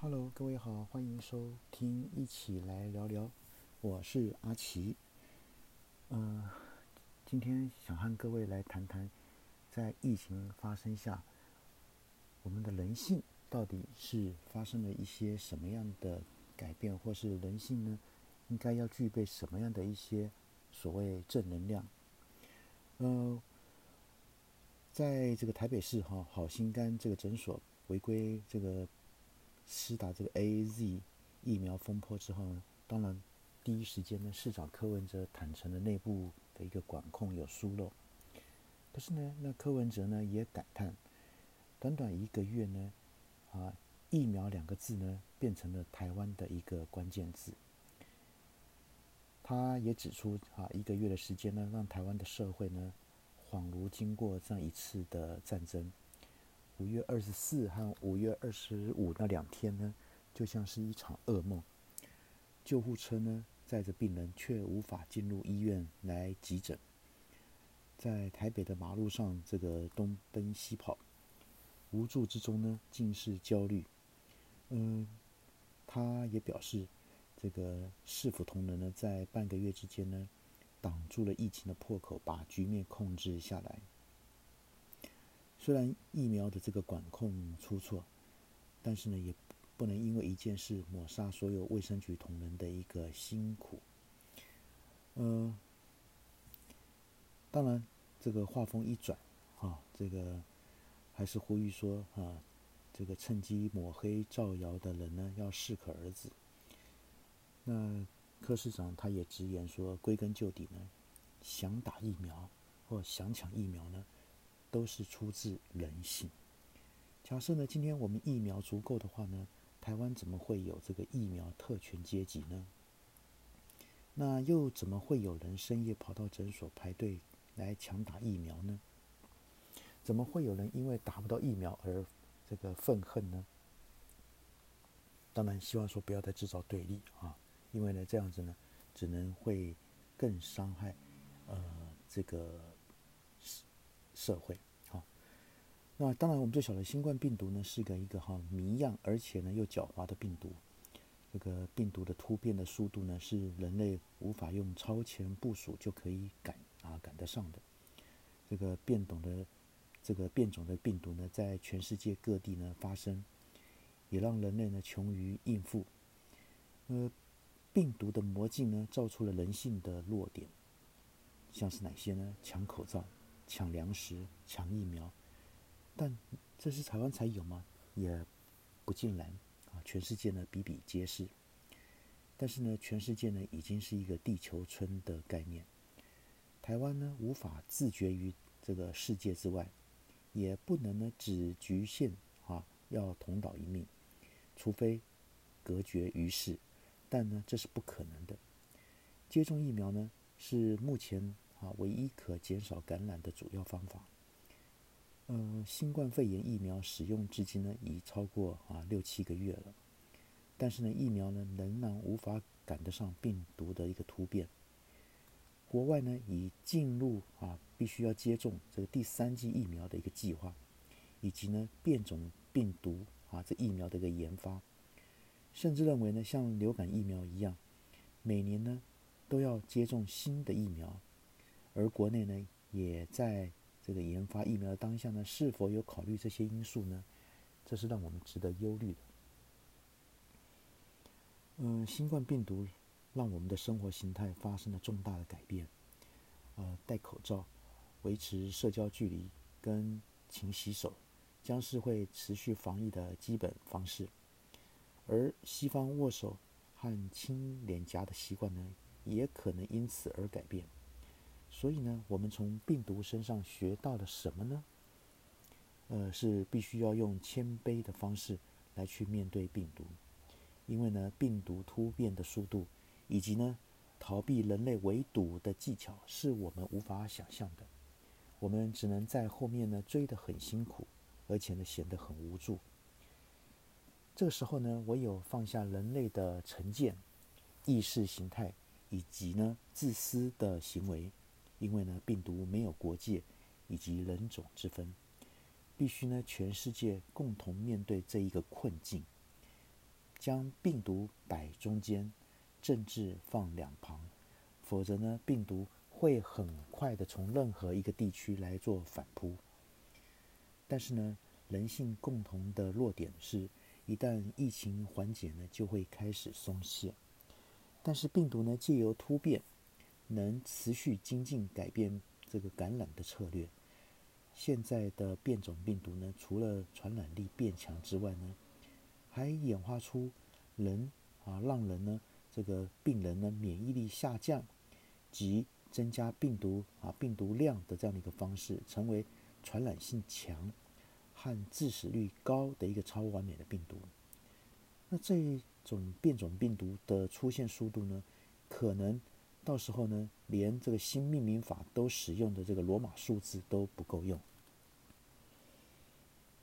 Hello，各位好，欢迎收听，一起来聊聊。我是阿奇。呃，今天想和各位来谈谈，在疫情发生下，我们的人性到底是发生了一些什么样的改变，或是人性呢，应该要具备什么样的一些所谓正能量？呃，在这个台北市哈好心肝这个诊所违规这个。施打这个 A Z 疫苗风波之后呢，当然第一时间呢，市长柯文哲坦诚的内部的一个管控有疏漏。可是呢，那柯文哲呢也感叹，短短一个月呢，啊，疫苗两个字呢变成了台湾的一个关键字。他也指出啊，一个月的时间呢，让台湾的社会呢，恍如经过这样一次的战争。五月二十四和五月二十五那两天呢，就像是一场噩梦。救护车呢载着病人，却无法进入医院来急诊。在台北的马路上，这个东奔西跑，无助之中呢，尽是焦虑。嗯，他也表示，这个市府同仁呢，在半个月之间呢，挡住了疫情的破口，把局面控制下来。虽然疫苗的这个管控出错，但是呢，也不能因为一件事抹杀所有卫生局同仁的一个辛苦。呃，当然，这个话锋一转，啊，这个还是呼吁说，啊，这个趁机抹黑造谣的人呢，要适可而止。那柯市长他也直言说，归根究底呢，想打疫苗或想抢疫苗呢？都是出自人性。假设呢，今天我们疫苗足够的话呢，台湾怎么会有这个疫苗特权阶级呢？那又怎么会有人深夜跑到诊所排队来抢打疫苗呢？怎么会有人因为打不到疫苗而这个愤恨呢？当然，希望说不要再制造对立啊，因为呢，这样子呢，只能会更伤害呃这个。社会，好，那当然我们就晓得新冠病毒呢是个一个哈谜样，而且呢又狡猾的病毒。这个病毒的突变的速度呢是人类无法用超前部署就可以赶啊赶得上的。这个变种的这个变种的病毒呢在全世界各地呢发生，也让人类呢穷于应付。呃，病毒的魔镜呢照出了人性的弱点，像是哪些呢？抢口罩。抢粮食、抢疫苗，但这是台湾才有吗？也不尽然啊！全世界呢比比皆是。但是呢，全世界呢已经是一个地球村的概念。台湾呢无法自绝于这个世界之外，也不能呢只局限啊要同岛一命，除非隔绝于世。但呢这是不可能的。接种疫苗呢是目前。啊，唯一可减少感染的主要方法。呃，新冠肺炎疫苗使用至今呢，已超过啊六七个月了。但是呢，疫苗呢仍然无法赶得上病毒的一个突变。国外呢已进入啊必须要接种这个第三剂疫苗的一个计划，以及呢变种病毒啊这疫苗的一个研发，甚至认为呢像流感疫苗一样，每年呢都要接种新的疫苗。而国内呢，也在这个研发疫苗的当下呢，是否有考虑这些因素呢？这是让我们值得忧虑的。嗯，新冠病毒让我们的生活形态发生了重大的改变。呃，戴口罩、维持社交距离跟勤洗手，将是会持续防疫的基本方式。而西方握手和亲脸颊的习惯呢，也可能因此而改变。所以呢，我们从病毒身上学到了什么呢？呃，是必须要用谦卑的方式来去面对病毒，因为呢，病毒突变的速度以及呢，逃避人类围堵的技巧是我们无法想象的。我们只能在后面呢追得很辛苦，而且呢显得很无助。这个时候呢，唯有放下人类的成见、意识形态以及呢自私的行为。因为呢，病毒没有国界以及人种之分，必须呢全世界共同面对这一个困境。将病毒摆中间，政治放两旁，否则呢，病毒会很快的从任何一个地区来做反扑。但是呢，人性共同的弱点是，一旦疫情缓解呢，就会开始松懈。但是病毒呢，借由突变，能持续精进改变这个感染的策略。现在的变种病毒呢，除了传染力变强之外呢，还演化出人啊，让人呢这个病人呢免疫力下降及增加病毒啊病毒量的这样的一个方式，成为传染性强和致死率高的一个超完美的病毒。那这种变种病毒的出现速度呢，可能到时候呢，连这个新命名法都使用的这个罗马数字都不够用。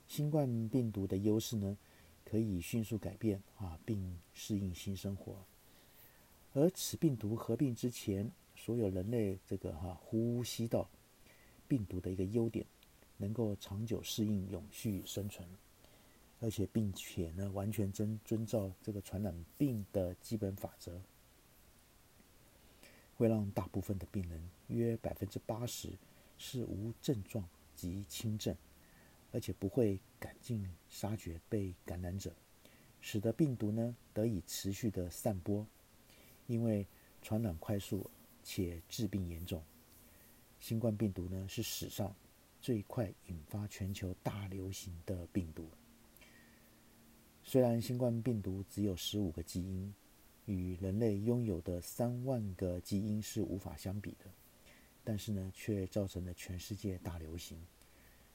新冠病毒的优势呢，可以迅速改变啊，并适应新生活。而此病毒合并之前，所有人类这个哈呼吸道病毒的一个优点，能够长久适应、永续生存，而且并且呢，完全遵遵照这个传染病的基本法则，会让大部分的病人约百分之八十是无症状及轻症。而且不会赶尽杀绝被感染者，使得病毒呢得以持续的散播。因为传染快速且致病严重，新冠病毒呢是史上最快引发全球大流行的病毒。虽然新冠病毒只有十五个基因，与人类拥有的三万个基因是无法相比的，但是呢却造成了全世界大流行。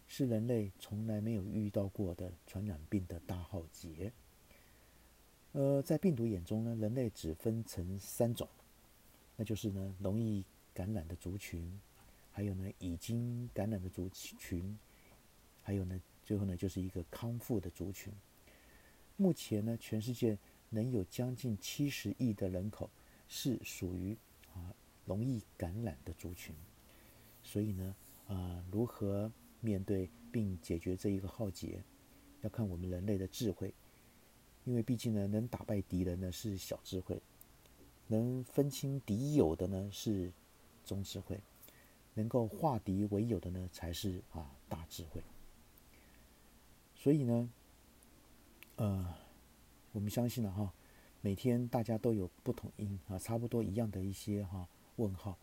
是人类从来没有遇到过的传染病的大浩劫。呃，在病毒眼中呢，人类只分成三种，那就是呢容易感染的族群，还有呢已经感染的族群，还有呢最后呢就是一个康复的族群。目前呢，全世界能有将近七十亿的人口是属于啊容易感染的族群，所以呢，啊如何？面对并解决这一个浩劫，要看我们人类的智慧，因为毕竟呢，能打败敌人呢是小智慧，能分清敌友的呢是中智慧，能够化敌为友的呢才是啊大智慧。所以呢，呃，我们相信了哈，每天大家都有不同音啊，差不多一样的一些哈问号，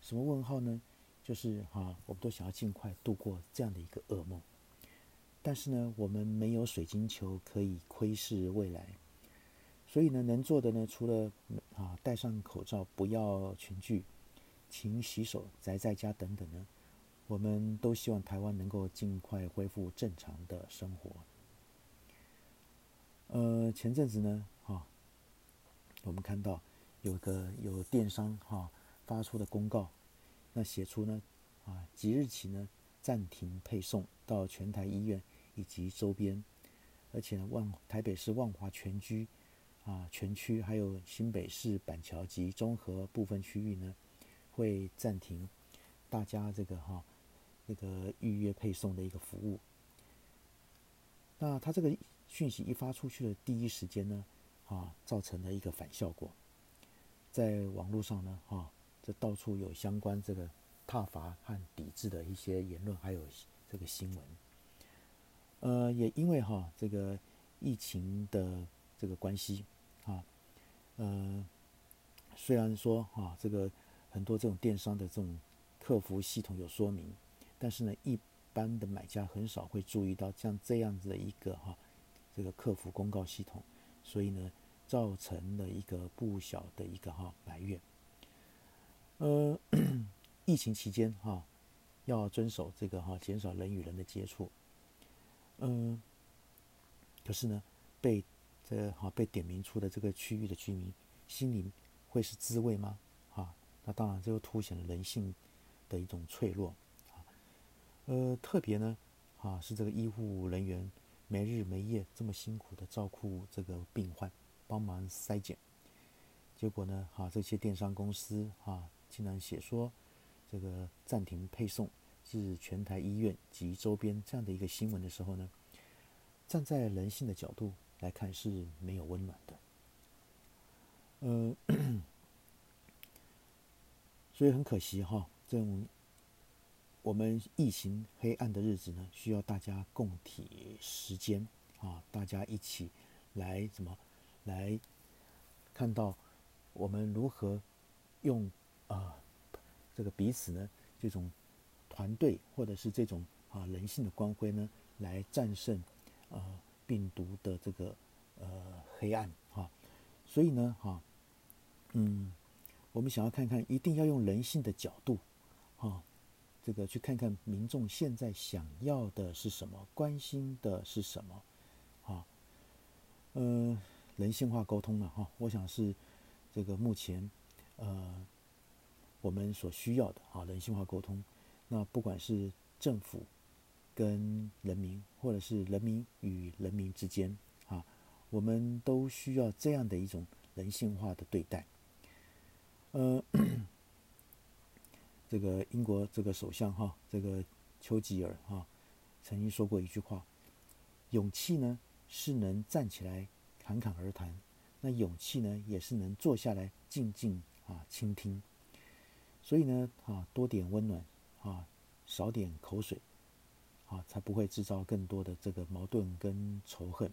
什么问号呢？就是哈，我们都想要尽快度过这样的一个噩梦，但是呢，我们没有水晶球可以窥视未来，所以呢，能做的呢，除了啊戴上口罩、不要群聚、勤洗手、宅在家等等呢，我们都希望台湾能够尽快恢复正常的生活。呃，前阵子呢，哈，我们看到有个有电商哈发出的公告。那写出呢，啊，即日起呢暂停配送到全台医院以及周边，而且呢万台北市万华全区啊全区还有新北市板桥及中和部分区域呢会暂停大家这个哈那个预约配送的一个服务。那他这个讯息一发出去的第一时间呢，啊，造成了一个反效果，在网络上呢，啊。这到处有相关这个挞伐和抵制的一些言论，还有这个新闻。呃，也因为哈这个疫情的这个关系，啊，呃，虽然说哈这个很多这种电商的这种客服系统有说明，但是呢，一般的买家很少会注意到像这样子的一个哈这个客服公告系统，所以呢，造成了一个不小的一个哈埋怨。呃，疫情期间哈，要遵守这个哈，减少人与人的接触。嗯，可是呢，被这哈被点名出的这个区域的居民，心里会是滋味吗？啊，那当然，这就凸显了人性的一种脆弱。啊，呃，特别呢，啊，是这个医护人员没日没夜这么辛苦的照顾这个病患，帮忙筛检，结果呢，哈，这些电商公司啊。竟然写说，这个暂停配送至全台医院及周边这样的一个新闻的时候呢，站在人性的角度来看是没有温暖的。呃，所以很可惜哈，这种我们疫情黑暗的日子呢，需要大家共体时间啊，大家一起来怎么来看到我们如何用啊这个彼此呢这种团队或者是这种啊人性的光辉呢，来战胜啊病毒的这个呃黑暗啊，所以呢哈。嗯，我们想要看看，一定要用人性的角度，啊，这个去看看民众现在想要的是什么，关心的是什么，啊，呃，人性化沟通了哈，我想是这个目前呃我们所需要的啊，人性化沟通。那不管是政府跟人民，或者是人民与人民之间啊，我们都需要这样的一种人性化的对待。呃，这个英国这个首相哈，这个丘吉尔哈，曾经说过一句话：勇气呢是能站起来侃侃而谈，那勇气呢也是能坐下来静静啊倾听。所以呢，啊多点温暖啊，少点口水啊，才不会制造更多的这个矛盾跟仇恨。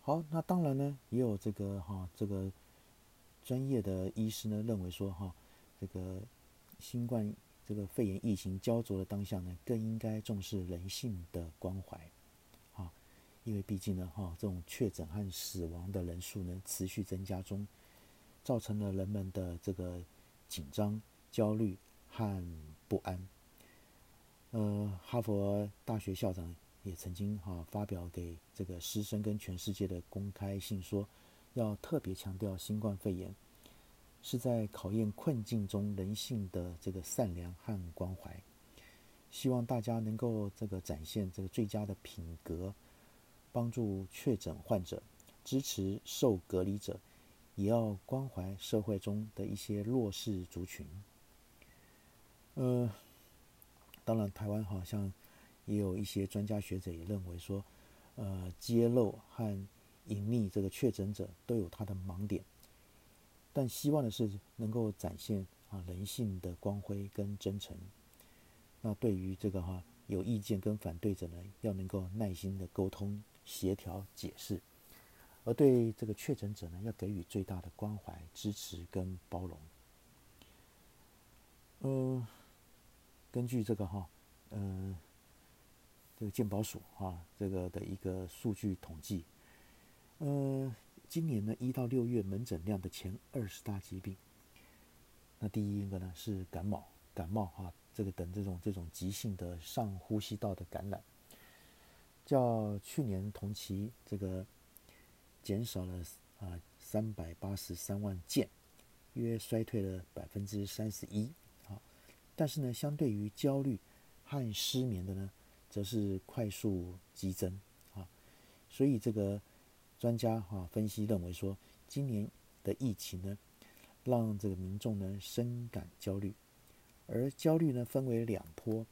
好，那当然呢，也有这个哈这个。专业的医师呢认为说哈，这个新冠这个肺炎疫情焦灼的当下呢，更应该重视人性的关怀，啊，因为毕竟呢哈，这种确诊和死亡的人数呢持续增加中，造成了人们的这个紧张、焦虑和不安。呃，哈佛大学校长也曾经哈发表给这个师生跟全世界的公开信说。要特别强调，新冠肺炎是在考验困境中人性的这个善良和关怀。希望大家能够这个展现这个最佳的品格，帮助确诊患者，支持受隔离者，也要关怀社会中的一些弱势族群。呃，当然，台湾好像也有一些专家学者也认为说，呃，揭露和隐匿这个确诊者都有他的盲点，但希望的是能够展现啊人性的光辉跟真诚。那对于这个哈有意见跟反对者呢，要能够耐心的沟通、协调、解释；而对这个确诊者呢，要给予最大的关怀、支持跟包容。呃，根据这个哈，呃，这个健保署啊这个的一个数据统计。呃，今年呢，一到六月门诊量的前二十大疾病，那第一个呢是感冒，感冒哈，这个等这种这种急性的上呼吸道的感染，较去年同期这个减少了啊三百八十三万件，约衰退了百分之三十一，好，但是呢，相对于焦虑和失眠的呢，则是快速激增啊，所以这个。专家哈分析认为说，今年的疫情呢，让这个民众呢深感焦虑，而焦虑呢分为两波。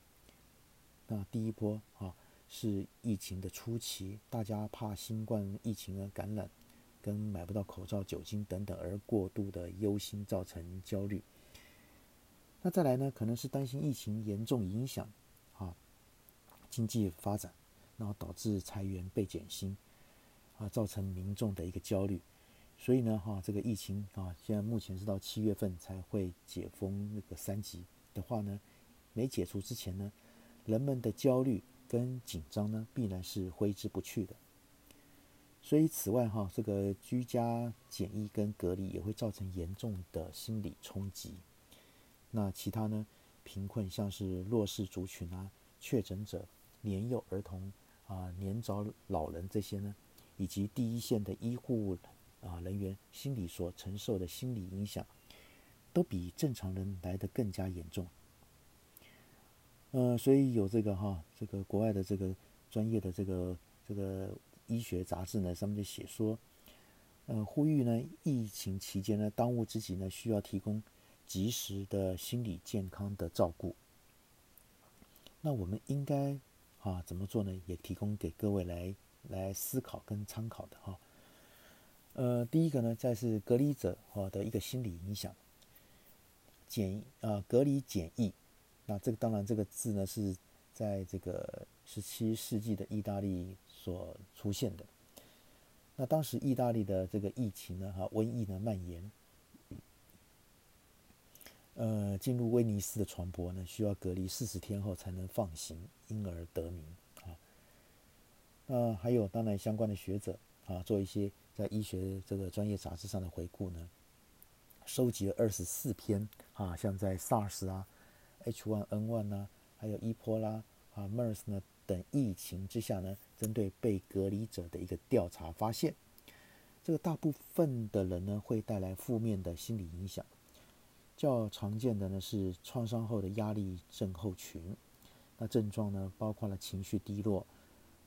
那第一波啊是疫情的初期，大家怕新冠疫情的感染，跟买不到口罩、酒精等等而过度的忧心，造成焦虑。那再来呢，可能是担心疫情严重影响啊经济发展，然后导致裁员被减薪。啊，造成民众的一个焦虑，所以呢，哈，这个疫情啊，现在目前是到七月份才会解封那个三级的话呢，没解除之前呢，人们的焦虑跟紧张呢，必然是挥之不去的。所以此外哈，这个居家检疫跟隔离也会造成严重的心理冲击。那其他呢，贫困像是弱势族群啊、确诊者、年幼儿童啊、年长老人这些呢。以及第一线的医护啊人员心理所承受的心理影响，都比正常人来的更加严重。呃，所以有这个哈，这个国外的这个专业的这个这个医学杂志呢，上面就写说，呃，呼吁呢，疫情期间呢，当务之急呢，需要提供及时的心理健康的照顾。那我们应该啊怎么做呢？也提供给各位来。来思考跟参考的哈。呃，第一个呢，再是隔离者哈的一个心理影响，简啊隔离检疫，那这个当然这个字呢是在这个十七世纪的意大利所出现的。那当时意大利的这个疫情呢，哈瘟疫呢蔓延，呃进入威尼斯的船舶呢需要隔离四十天后才能放行，因而得名。呃还有当然相关的学者啊做一些。在医学这个专业杂志上的回顾呢，收集了二十四篇啊，像在 SARS 啊、H1N1 呐，还有伊波拉啊、MERS 呢等疫情之下呢，针对被隔离者的一个调查发现，这个大部分的人呢会带来负面的心理影响，较常见的呢是创伤后的压力症候群，那症状呢包括了情绪低落，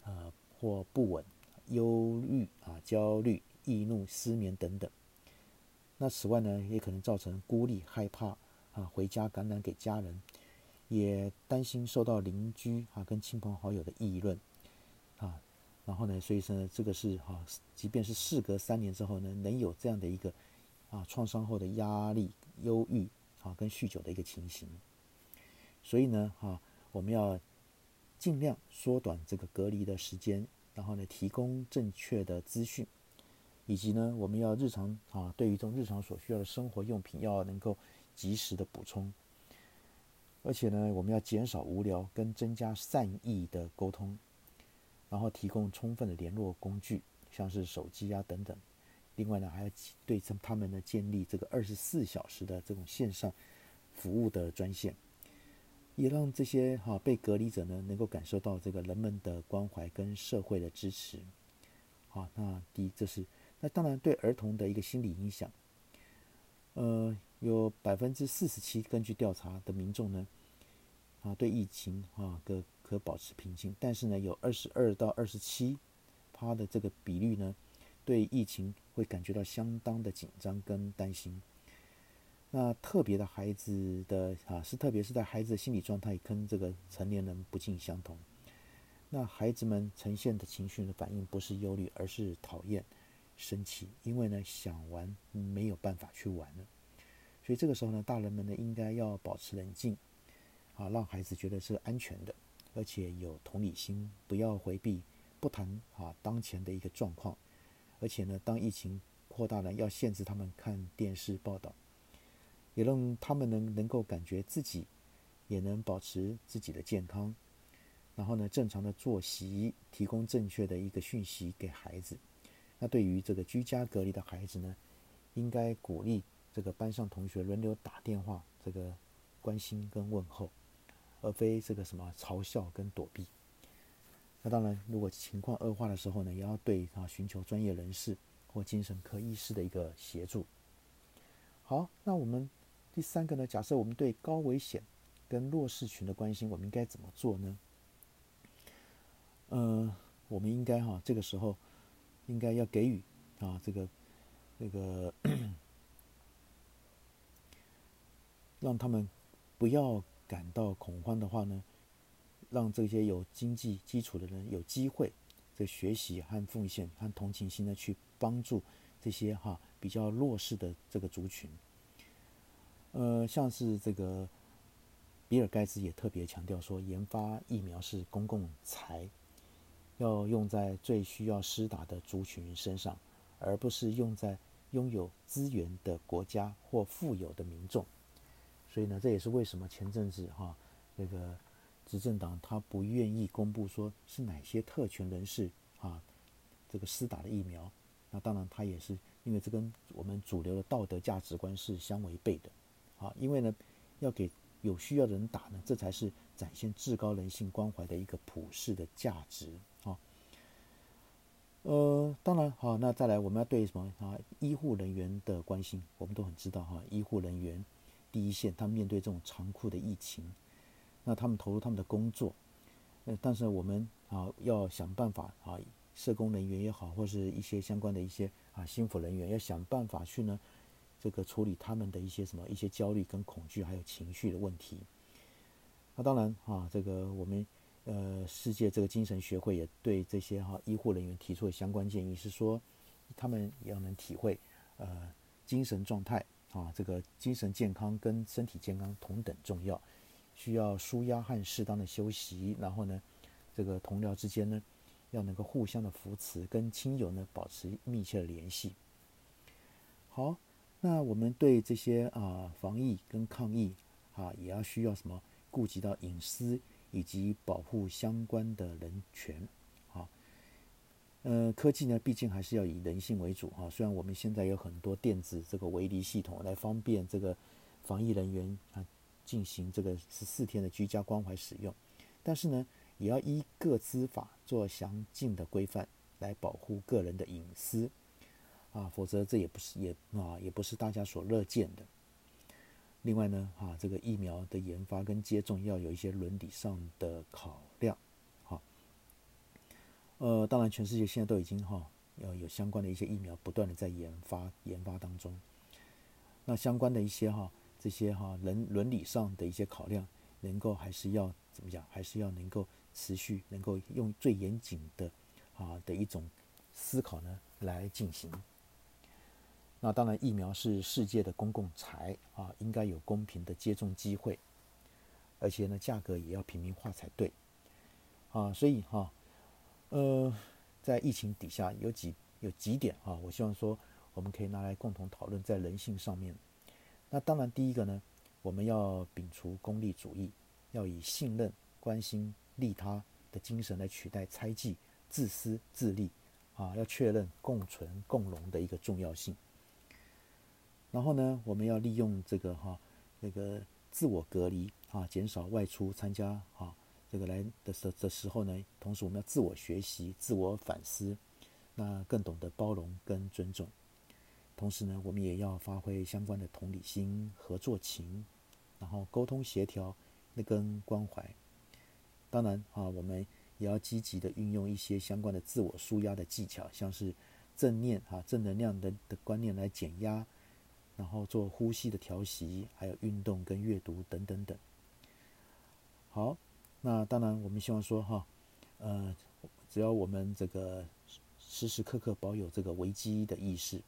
呃或不稳。忧郁啊、焦虑、易怒、失眠等等。那此外呢，也可能造成孤立、害怕啊，回家感染给家人，也担心受到邻居啊跟亲朋好友的议论啊。然后呢，所以说呢，这个是哈，即便是事隔三年之后呢，能有这样的一个啊创伤后的压力、忧郁啊跟酗酒的一个情形。所以呢，哈，我们要尽量缩短这个隔离的时间。然后呢，提供正确的资讯，以及呢，我们要日常啊，对于这种日常所需要的生活用品，要能够及时的补充。而且呢，我们要减少无聊，跟增加善意的沟通，然后提供充分的联络工具，像是手机啊等等。另外呢，还要对他他们呢建立这个二十四小时的这种线上服务的专线。也让这些哈被隔离者呢，能够感受到这个人们的关怀跟社会的支持。好，那第一，这是那当然对儿童的一个心理影响。呃，有百分之四十七根据调查的民众呢，啊，对疫情啊可可保持平静，但是呢，有二十二到二十七趴的这个比率呢，对疫情会感觉到相当的紧张跟担心。那特别的孩子的啊，是特别是在孩子的心理状态跟这个成年人不尽相同。那孩子们呈现的情绪的反应不是忧虑，而是讨厌、生气，因为呢想玩没有办法去玩了。所以这个时候呢，大人们呢应该要保持冷静，啊，让孩子觉得是安全的，而且有同理心，不要回避、不谈啊当前的一个状况。而且呢，当疫情扩大了，要限制他们看电视报道。也让他们能能够感觉自己也能保持自己的健康，然后呢，正常的作息，提供正确的一个讯息给孩子。那对于这个居家隔离的孩子呢，应该鼓励这个班上同学轮流打电话，这个关心跟问候，而非这个什么嘲笑跟躲避。那当然，如果情况恶化的时候呢，也要对啊寻求专业人士或精神科医师的一个协助。好，那我们。第三个呢，假设我们对高危险跟弱势群的关心，我们应该怎么做呢？呃，我们应该哈，这个时候应该要给予啊，这个这个，让他们不要感到恐慌的话呢，让这些有经济基础的人有机会在学习和奉献和同情心的去帮助这些哈比较弱势的这个族群。呃，像是这个比尔盖茨也特别强调说，研发疫苗是公共财，要用在最需要施打的族群身上，而不是用在拥有资源的国家或富有的民众。所以呢，这也是为什么前阵子哈，这个执政党他不愿意公布说是哪些特权人士啊，这个施打的疫苗。那当然，他也是因为这跟我们主流的道德价值观是相违背的。啊，因为呢，要给有需要的人打呢，这才是展现至高人性关怀的一个普世的价值啊。呃，当然，好，那再来，我们要对什么啊？医护人员的关心，我们都很知道哈。医护人员第一线，他们面对这种残酷的疫情，那他们投入他们的工作，呃，但是我们啊，要想办法啊，社工人员也好，或是一些相关的一些啊，心辅人员，要想办法去呢。这个处理他们的一些什么一些焦虑跟恐惧还有情绪的问题。那当然啊，这个我们呃，世界这个精神学会也对这些哈医护人员提出了相关建议，是说他们也要能体会，呃，精神状态啊，这个精神健康跟身体健康同等重要，需要舒压和适当的休息，然后呢，这个同僚之间呢，要能够互相的扶持，跟亲友呢保持密切的联系。好，那我们对这些啊防疫跟抗疫啊，也要需要什么？顾及到隐私。以及保护相关的人权，好，呃，科技呢，毕竟还是要以人性为主哈。虽然我们现在有很多电子这个围篱系统来方便这个防疫人员啊进行这个十四天的居家关怀使用，但是呢，也要依各资法做详尽的规范来保护个人的隐私啊，否则这也不是也啊也不是大家所乐见的。另外呢，哈，这个疫苗的研发跟接种要有一些伦理上的考量，好，呃，当然，全世界现在都已经哈，要有相关的一些疫苗不断的在研发研发当中。那相关的一些哈，这些哈人伦理上的一些考量，能够还是要怎么讲？还是要能够持续，能够用最严谨的啊的一种思考呢来进行。那当然，疫苗是世界的公共财啊，应该有公平的接种机会，而且呢，价格也要平民化才对啊。所以哈，呃，在疫情底下有几有几点啊，我希望说我们可以拿来共同讨论在人性上面。那当然，第一个呢，我们要摒除功利主义，要以信任、关心、利他的精神来取代猜忌、自私自利啊，要确认共存共荣的一个重要性。然后呢，我们要利用这个哈，那个自我隔离啊，减少外出参加啊，这个来的时的时候呢，同时我们要自我学习、自我反思，那更懂得包容跟尊重。同时呢，我们也要发挥相关的同理心、合作情，然后沟通协调那跟关怀。当然啊，我们也要积极的运用一些相关的自我舒压的技巧，像是正念啊、正能量的的观念来减压。然后做呼吸的调息，还有运动跟阅读等等等。好，那当然我们希望说哈，呃，只要我们这个时时刻刻保有这个危机的意识，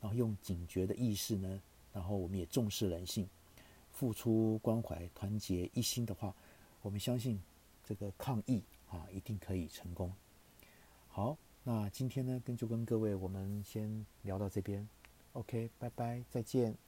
然后用警觉的意识呢，然后我们也重视人性，付出关怀、团结一心的话，我们相信这个抗疫啊一定可以成功。好，那今天呢跟就跟各位我们先聊到这边。OK，拜拜，再见。